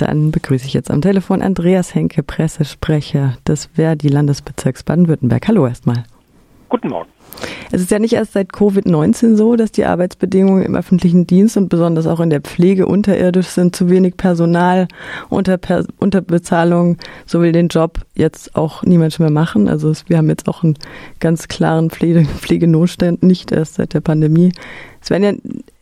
Dann begrüße ich jetzt am Telefon Andreas Henke, Pressesprecher des Verdi Landesbezirks Baden-Württemberg. Hallo erstmal. Guten Morgen. Es ist ja nicht erst seit Covid-19 so, dass die Arbeitsbedingungen im öffentlichen Dienst und besonders auch in der Pflege unterirdisch sind. Zu wenig Personal, unter Unterbezahlung, so will den Job jetzt auch niemand mehr machen. Also wir haben jetzt auch einen ganz klaren Pflege Pflegenotstand, nicht erst seit der Pandemie. Es werden ja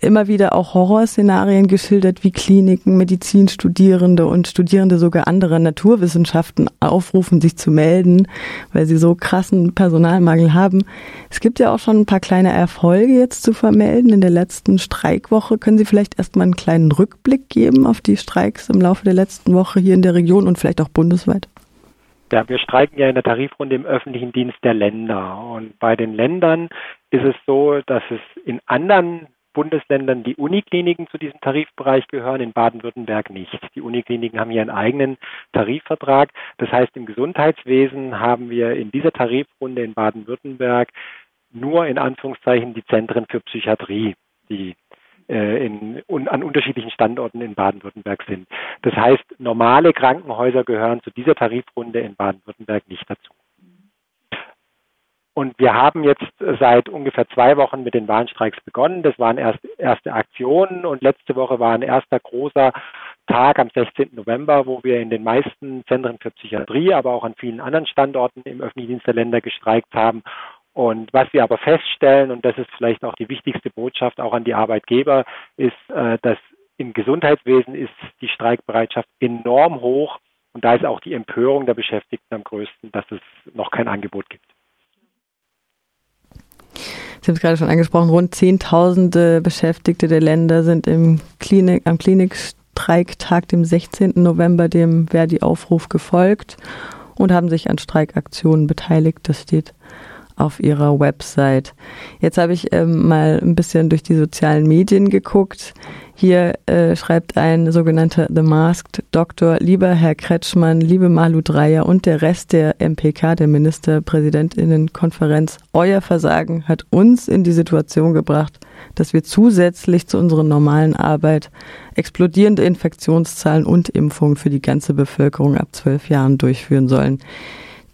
immer wieder auch Horrorszenarien geschildert, wie Kliniken, Medizinstudierende und Studierende sogar anderer Naturwissenschaften aufrufen, sich zu melden, weil sie so krassen Personalmangel haben. Es gibt ja auch schon ein paar kleine Erfolge jetzt zu vermelden. In der letzten Streikwoche können Sie vielleicht erstmal einen kleinen Rückblick geben auf die Streiks im Laufe der letzten Woche hier in der Region und vielleicht auch bundesweit? Ja, wir streiken ja in der Tarifrunde im öffentlichen Dienst der Länder. Und bei den Ländern ist es so, dass es in anderen Bundesländern die Unikliniken zu diesem Tarifbereich gehören, in Baden-Württemberg nicht. Die Unikliniken haben hier einen eigenen Tarifvertrag. Das heißt, im Gesundheitswesen haben wir in dieser Tarifrunde in Baden-Württemberg nur in Anführungszeichen die Zentren für Psychiatrie, die äh, in, un, an unterschiedlichen Standorten in Baden-Württemberg sind. Das heißt, normale Krankenhäuser gehören zu dieser Tarifrunde in Baden-Württemberg nicht dazu. Und wir haben jetzt seit ungefähr zwei Wochen mit den Warnstreiks begonnen. Das waren erst erste Aktionen und letzte Woche war ein erster großer Tag am 16. November, wo wir in den meisten Zentren für Psychiatrie, aber auch an vielen anderen Standorten im öffentlichen Dienst der Länder gestreikt haben und was wir aber feststellen, und das ist vielleicht auch die wichtigste Botschaft auch an die Arbeitgeber, ist, äh, dass im Gesundheitswesen ist die Streikbereitschaft enorm hoch. Und da ist auch die Empörung der Beschäftigten am größten, dass es noch kein Angebot gibt. Sie haben es gerade schon angesprochen, rund Zehntausende Beschäftigte der Länder sind im Klinik, am Klinikstreiktag, dem 16. November, dem Verdi-Aufruf gefolgt und haben sich an Streikaktionen beteiligt. Das steht auf ihrer Website. Jetzt habe ich ähm, mal ein bisschen durch die sozialen Medien geguckt. Hier äh, schreibt ein sogenannter The Masked Doktor, lieber Herr Kretschmann, liebe Malu Dreyer und der Rest der MPK, der Ministerpräsidentinnenkonferenz, euer Versagen hat uns in die Situation gebracht, dass wir zusätzlich zu unserer normalen Arbeit explodierende Infektionszahlen und Impfungen für die ganze Bevölkerung ab zwölf Jahren durchführen sollen.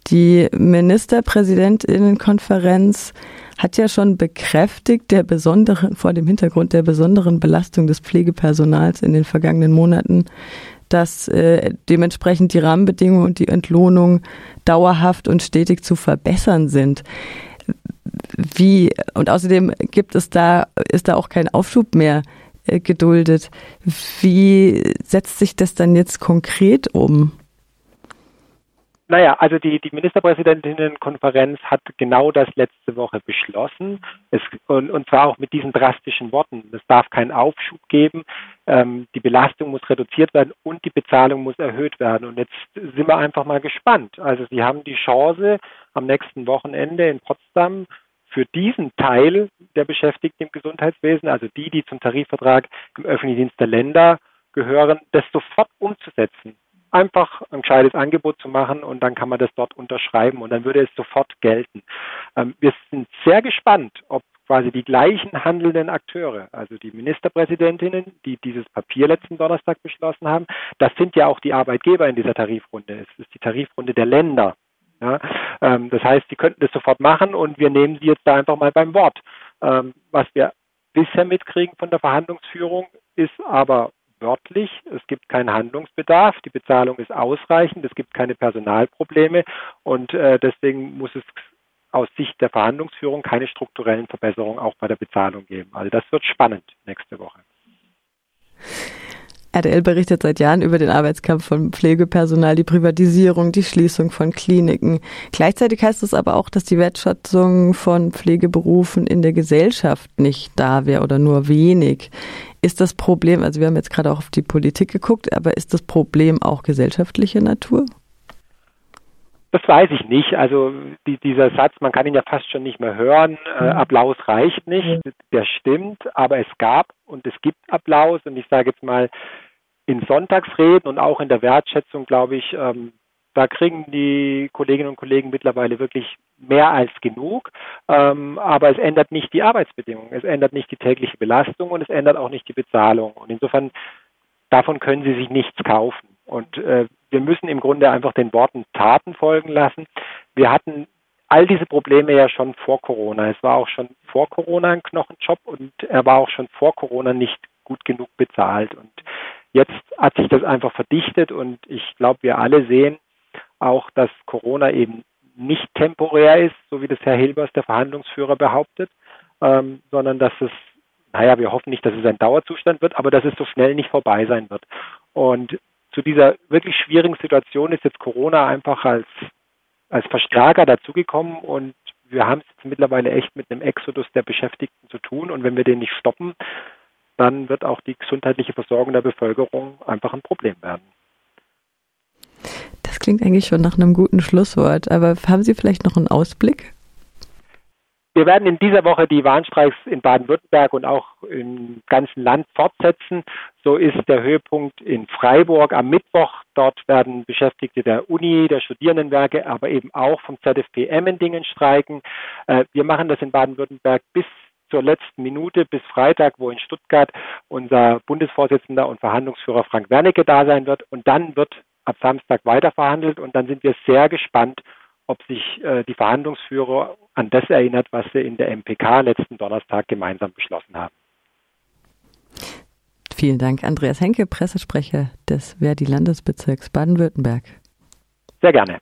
Die Ministerpräsidentinnenkonferenz hat ja schon bekräftigt, der besonderen, vor dem Hintergrund der besonderen Belastung des Pflegepersonals in den vergangenen Monaten, dass äh, dementsprechend die Rahmenbedingungen und die Entlohnung dauerhaft und stetig zu verbessern sind. Wie, und außerdem gibt es da, ist da auch kein Aufschub mehr äh, geduldet. Wie setzt sich das dann jetzt konkret um? Naja, also die, die Ministerpräsidentinnenkonferenz hat genau das letzte Woche beschlossen. Es, und, und zwar auch mit diesen drastischen Worten. Es darf keinen Aufschub geben. Ähm, die Belastung muss reduziert werden und die Bezahlung muss erhöht werden. Und jetzt sind wir einfach mal gespannt. Also Sie haben die Chance am nächsten Wochenende in Potsdam für diesen Teil der Beschäftigten im Gesundheitswesen, also die, die zum Tarifvertrag im öffentlichen Dienst der Länder gehören, das sofort umzusetzen einfach ein gescheites Angebot zu machen und dann kann man das dort unterschreiben und dann würde es sofort gelten. Ähm, wir sind sehr gespannt, ob quasi die gleichen handelnden Akteure, also die Ministerpräsidentinnen, die dieses Papier letzten Donnerstag beschlossen haben, das sind ja auch die Arbeitgeber in dieser Tarifrunde. Es ist die Tarifrunde der Länder. Ja, ähm, das heißt, sie könnten das sofort machen und wir nehmen sie jetzt da einfach mal beim Wort. Ähm, was wir bisher mitkriegen von der Verhandlungsführung ist aber wörtlich, es gibt keinen Handlungsbedarf, die Bezahlung ist ausreichend, es gibt keine Personalprobleme und äh, deswegen muss es aus Sicht der Verhandlungsführung keine strukturellen Verbesserungen auch bei der Bezahlung geben. Also das wird spannend nächste Woche. RTL berichtet seit Jahren über den Arbeitskampf von Pflegepersonal, die Privatisierung, die Schließung von Kliniken. Gleichzeitig heißt es aber auch, dass die Wertschätzung von Pflegeberufen in der Gesellschaft nicht da wäre oder nur wenig. Ist das Problem, also wir haben jetzt gerade auch auf die Politik geguckt, aber ist das Problem auch gesellschaftlicher Natur? Das weiß ich nicht. Also die, dieser Satz, man kann ihn ja fast schon nicht mehr hören. Äh, mhm. Applaus reicht nicht. Der stimmt, aber es gab und es gibt Applaus. Und ich sage jetzt mal, in Sonntagsreden und auch in der Wertschätzung, glaube ich, ähm, da kriegen die Kolleginnen und Kollegen mittlerweile wirklich mehr als genug. Ähm, aber es ändert nicht die Arbeitsbedingungen, es ändert nicht die tägliche Belastung und es ändert auch nicht die Bezahlung. Und insofern, davon können sie sich nichts kaufen. Und äh, wir müssen im Grunde einfach den Worten Taten folgen lassen. Wir hatten all diese Probleme ja schon vor Corona. Es war auch schon vor Corona ein Knochenjob und er war auch schon vor Corona nicht gut genug bezahlt. Und jetzt hat sich das einfach verdichtet und ich glaube, wir alle sehen auch, dass Corona eben nicht temporär ist, so wie das Herr Hilbers, der Verhandlungsführer, behauptet, ähm, sondern dass es, naja, wir hoffen nicht, dass es ein Dauerzustand wird, aber dass es so schnell nicht vorbei sein wird. Und zu dieser wirklich schwierigen Situation ist jetzt Corona einfach als als Verstärker dazugekommen und wir haben es jetzt mittlerweile echt mit einem Exodus der Beschäftigten zu tun und wenn wir den nicht stoppen, dann wird auch die gesundheitliche Versorgung der Bevölkerung einfach ein Problem werden. Das klingt eigentlich schon nach einem guten Schlusswort, aber haben Sie vielleicht noch einen Ausblick? Wir werden in dieser Woche die Warnstreiks in Baden-Württemberg und auch im ganzen Land fortsetzen. So ist der Höhepunkt in Freiburg am Mittwoch. Dort werden Beschäftigte der Uni, der Studierendenwerke, aber eben auch vom ZFP Emmendingen streiken. Äh, wir machen das in Baden-Württemberg bis zur letzten Minute bis Freitag, wo in Stuttgart unser Bundesvorsitzender und Verhandlungsführer Frank Wernicke da sein wird. Und dann wird ab Samstag weiter verhandelt und dann sind wir sehr gespannt, ob sich äh, die Verhandlungsführer an das erinnert, was sie in der MPK letzten Donnerstag gemeinsam beschlossen haben. Vielen Dank, Andreas Henke, Pressesprecher des Verdi-Landesbezirks Baden-Württemberg. Sehr gerne.